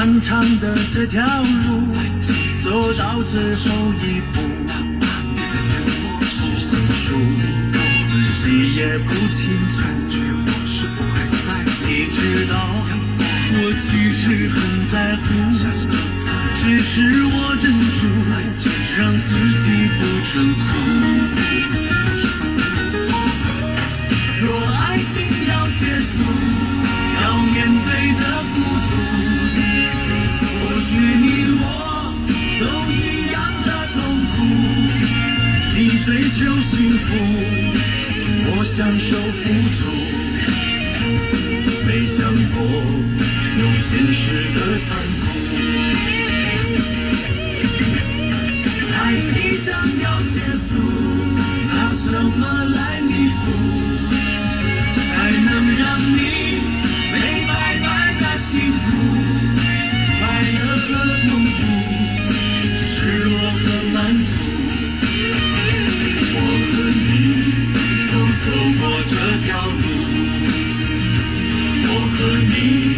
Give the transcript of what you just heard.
漫长的这条路，走到最后一步，是心输，自己也不清楚。你知道，我其实很在乎，只是我忍住，让自己不真哭。若爱情要结束，追求幸福，我享受付出，没想过有现实的残酷。爱情将要结束，Japanese.